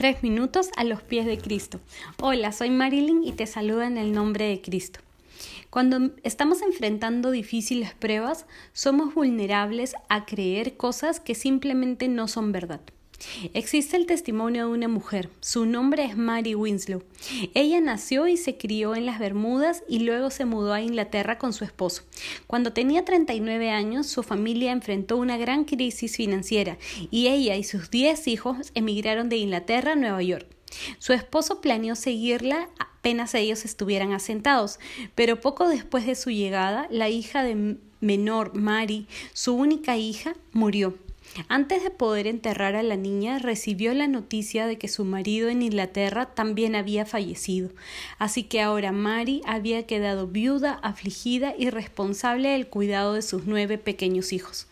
Tres minutos a los pies de Cristo. Hola, soy Marilyn y te saludo en el nombre de Cristo. Cuando estamos enfrentando difíciles pruebas, somos vulnerables a creer cosas que simplemente no son verdad. Existe el testimonio de una mujer. Su nombre es Mary Winslow. Ella nació y se crió en las Bermudas y luego se mudó a Inglaterra con su esposo. Cuando tenía 39 años, su familia enfrentó una gran crisis financiera y ella y sus 10 hijos emigraron de Inglaterra a Nueva York. Su esposo planeó seguirla apenas ellos estuvieran asentados, pero poco después de su llegada, la hija de menor, Mary, su única hija, murió. Antes de poder enterrar a la niña, recibió la noticia de que su marido en Inglaterra también había fallecido, así que ahora Mary había quedado viuda, afligida y responsable del cuidado de sus nueve pequeños hijos.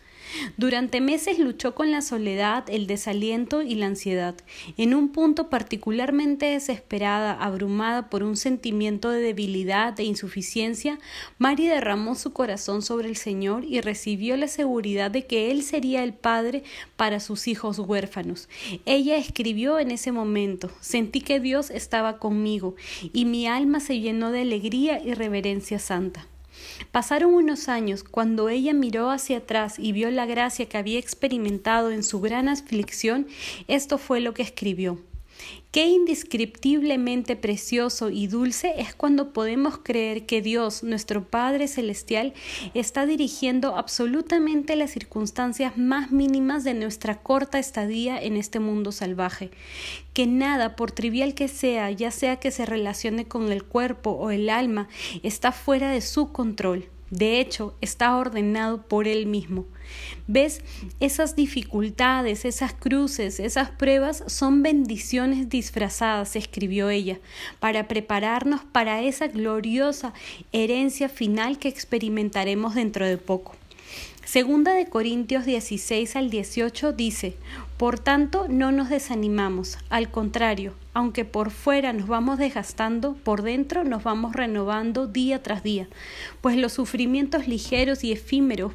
Durante meses luchó con la soledad, el desaliento y la ansiedad. En un punto particularmente desesperada, abrumada por un sentimiento de debilidad e insuficiencia, Mari derramó su corazón sobre el Señor y recibió la seguridad de que Él sería el Padre para sus hijos huérfanos. Ella escribió en ese momento Sentí que Dios estaba conmigo y mi alma se llenó de alegría y reverencia santa. Pasaron unos años cuando ella miró hacia atrás y vio la gracia que había experimentado en su gran aflicción, esto fue lo que escribió. Qué indescriptiblemente precioso y dulce es cuando podemos creer que Dios, nuestro Padre Celestial, está dirigiendo absolutamente las circunstancias más mínimas de nuestra corta estadía en este mundo salvaje. Que nada, por trivial que sea, ya sea que se relacione con el cuerpo o el alma, está fuera de su control. De hecho, está ordenado por Él mismo. ¿Ves? Esas dificultades, esas cruces, esas pruebas son bendiciones disfrazadas, escribió ella, para prepararnos para esa gloriosa herencia final que experimentaremos dentro de poco. Segunda de Corintios 16 al 18 dice, Por tanto, no nos desanimamos, al contrario, aunque por fuera nos vamos desgastando, por dentro nos vamos renovando día tras día, pues los sufrimientos ligeros y efímeros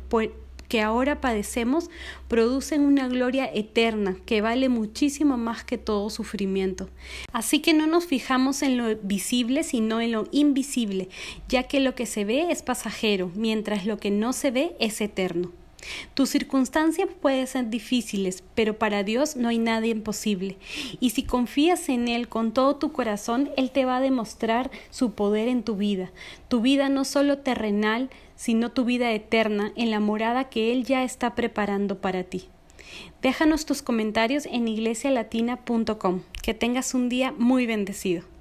que ahora padecemos producen una gloria eterna que vale muchísimo más que todo sufrimiento. Así que no nos fijamos en lo visible, sino en lo invisible, ya que lo que se ve es pasajero, mientras lo que no se ve es eterno. Tus circunstancias pueden ser difíciles, pero para Dios no hay nada imposible. Y si confías en Él con todo tu corazón, Él te va a demostrar su poder en tu vida. Tu vida no solo terrenal, sino tu vida eterna en la morada que Él ya está preparando para ti. Déjanos tus comentarios en iglesialatina.com. Que tengas un día muy bendecido.